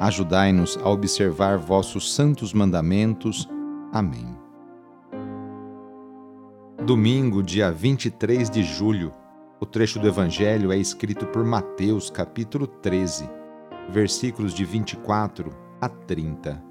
Ajudai-nos a observar vossos santos mandamentos. Amém. Domingo, dia 23 de julho. O trecho do Evangelho é escrito por Mateus, capítulo 13 versículos de 24 a 30.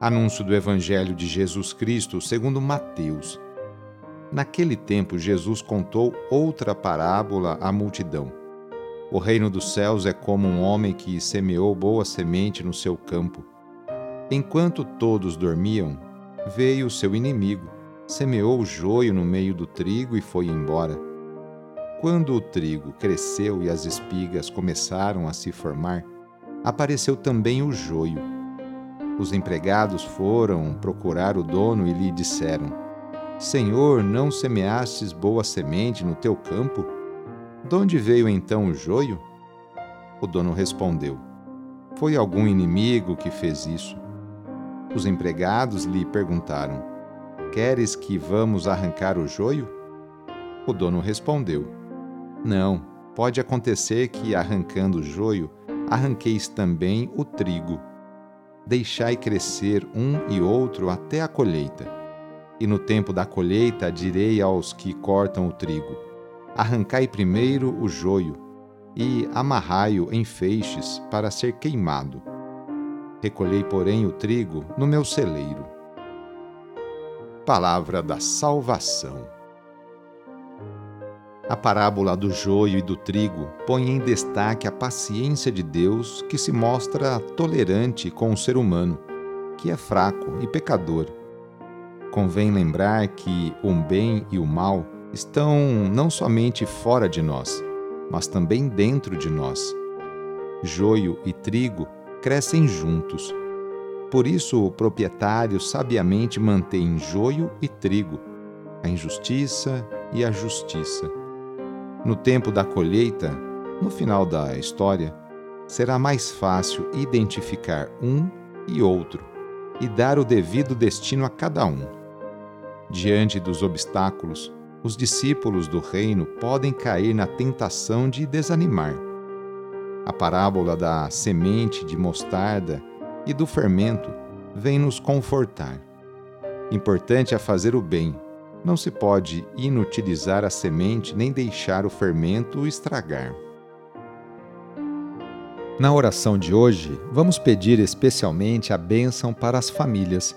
Anúncio do Evangelho de Jesus Cristo segundo Mateus. Naquele tempo, Jesus contou outra parábola à multidão. O reino dos céus é como um homem que semeou boa semente no seu campo. Enquanto todos dormiam, veio o seu inimigo, semeou o joio no meio do trigo e foi embora. Quando o trigo cresceu e as espigas começaram a se formar, apareceu também o joio. Os empregados foram procurar o dono e lhe disseram: Senhor, não semeastes boa semente no teu campo? De onde veio então o joio? O dono respondeu: Foi algum inimigo que fez isso. Os empregados lhe perguntaram: Queres que vamos arrancar o joio? O dono respondeu: não, pode acontecer que, arrancando o joio, arranqueis também o trigo. Deixai crescer um e outro até a colheita. E no tempo da colheita direi aos que cortam o trigo: Arrancai primeiro o joio, e amarrai-o em feixes para ser queimado. Recolhei, porém, o trigo no meu celeiro. Palavra da Salvação. A parábola do joio e do trigo põe em destaque a paciência de Deus que se mostra tolerante com o ser humano, que é fraco e pecador. Convém lembrar que o bem e o mal estão não somente fora de nós, mas também dentro de nós. Joio e trigo crescem juntos. Por isso, o proprietário sabiamente mantém joio e trigo, a injustiça e a justiça no tempo da colheita, no final da história, será mais fácil identificar um e outro e dar o devido destino a cada um. Diante dos obstáculos, os discípulos do reino podem cair na tentação de desanimar. A parábola da semente de mostarda e do fermento vem nos confortar. Importante é fazer o bem não se pode inutilizar a semente nem deixar o fermento estragar. Na oração de hoje, vamos pedir especialmente a bênção para as famílias.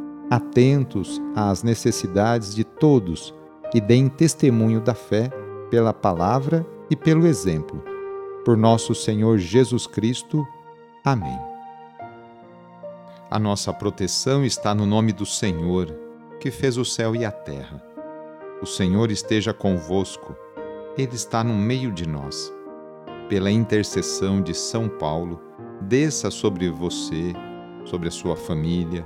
atentos às necessidades de todos e deem testemunho da fé pela palavra e pelo exemplo. Por nosso Senhor Jesus Cristo. Amém. A nossa proteção está no nome do Senhor, que fez o céu e a terra. O Senhor esteja convosco, Ele está no meio de nós. Pela intercessão de São Paulo, desça sobre você, sobre a sua família,